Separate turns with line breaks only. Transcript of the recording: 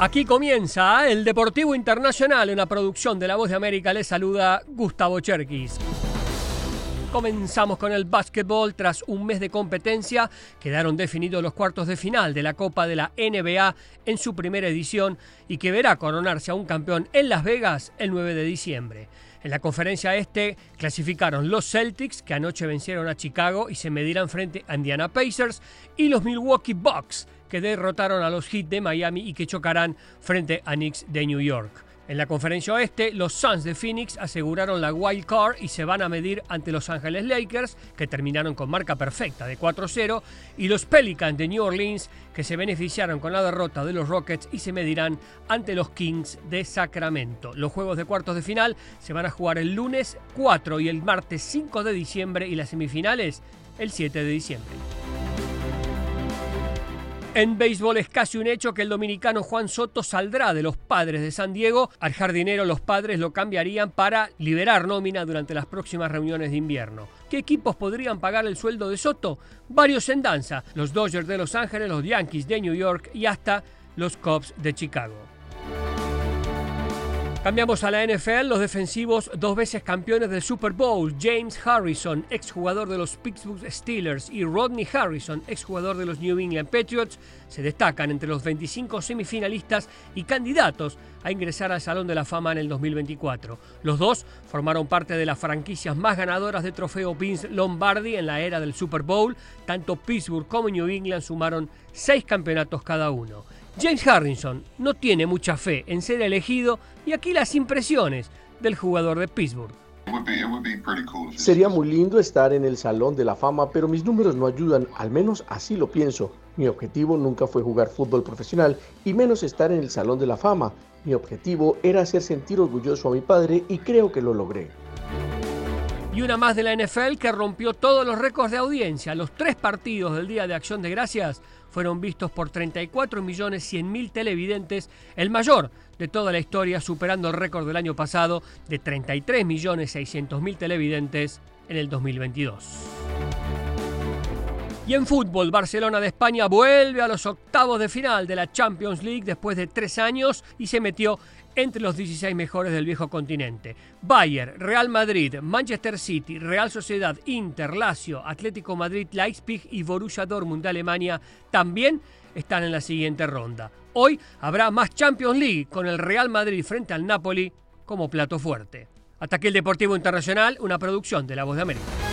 Aquí comienza el Deportivo Internacional, una producción de La Voz de América. Les saluda Gustavo Cherkis. Comenzamos con el básquetbol. Tras un mes de competencia, quedaron definidos los cuartos de final de la Copa de la NBA en su primera edición y que verá coronarse a un campeón en Las Vegas el 9 de diciembre. En la conferencia este clasificaron los Celtics, que anoche vencieron a Chicago y se medirán frente a Indiana Pacers, y los Milwaukee Bucks, que derrotaron a los Heat de Miami y que chocarán frente a Knicks de New York. En la conferencia oeste, los Suns de Phoenix aseguraron la wild card y se van a medir ante Los Ángeles Lakers, que terminaron con marca perfecta de 4-0, y los Pelicans de New Orleans, que se beneficiaron con la derrota de los Rockets y se medirán ante los Kings de Sacramento. Los juegos de cuartos de final se van a jugar el lunes 4 y el martes 5 de diciembre y las semifinales el 7 de diciembre. En béisbol es casi un hecho que el dominicano Juan Soto saldrá de los padres de San Diego. Al jardinero los padres lo cambiarían para liberar nómina durante las próximas reuniones de invierno. ¿Qué equipos podrían pagar el sueldo de Soto? Varios en danza. Los Dodgers de Los Ángeles, los Yankees de New York y hasta los Cubs de Chicago. Cambiamos a la NFL, los defensivos dos veces campeones del Super Bowl, James Harrison, exjugador de los Pittsburgh Steelers, y Rodney Harrison, exjugador de los New England Patriots, se destacan entre los 25 semifinalistas y candidatos a ingresar al Salón de la Fama en el 2024. Los dos formaron parte de las franquicias más ganadoras de trofeo Vince Lombardi en la era del Super Bowl. Tanto Pittsburgh como New England sumaron seis campeonatos cada uno. James Harrison no tiene mucha fe en ser elegido y aquí las impresiones del jugador de Pittsburgh.
Sería muy lindo estar en el Salón de la Fama, pero mis números no ayudan, al menos así lo pienso. Mi objetivo nunca fue jugar fútbol profesional y menos estar en el Salón de la Fama. Mi objetivo era hacer sentir orgulloso a mi padre y creo que lo logré.
Y una más de la NFL que rompió todos los récords de audiencia. Los tres partidos del Día de Acción de Gracias fueron vistos por 34 millones 100 mil televidentes, el mayor de toda la historia, superando el récord del año pasado de 33 millones 600 mil televidentes en el 2022. Y en fútbol, Barcelona de España vuelve a los octavos de final de la Champions League después de tres años y se metió entre los 16 mejores del viejo continente. Bayern, Real Madrid, Manchester City, Real Sociedad, Inter, Lazio, Atlético Madrid, Leipzig y Borussia Dortmund de Alemania también están en la siguiente ronda. Hoy habrá más Champions League con el Real Madrid frente al Napoli como plato fuerte. Hasta aquí el Deportivo Internacional, una producción de La Voz de América.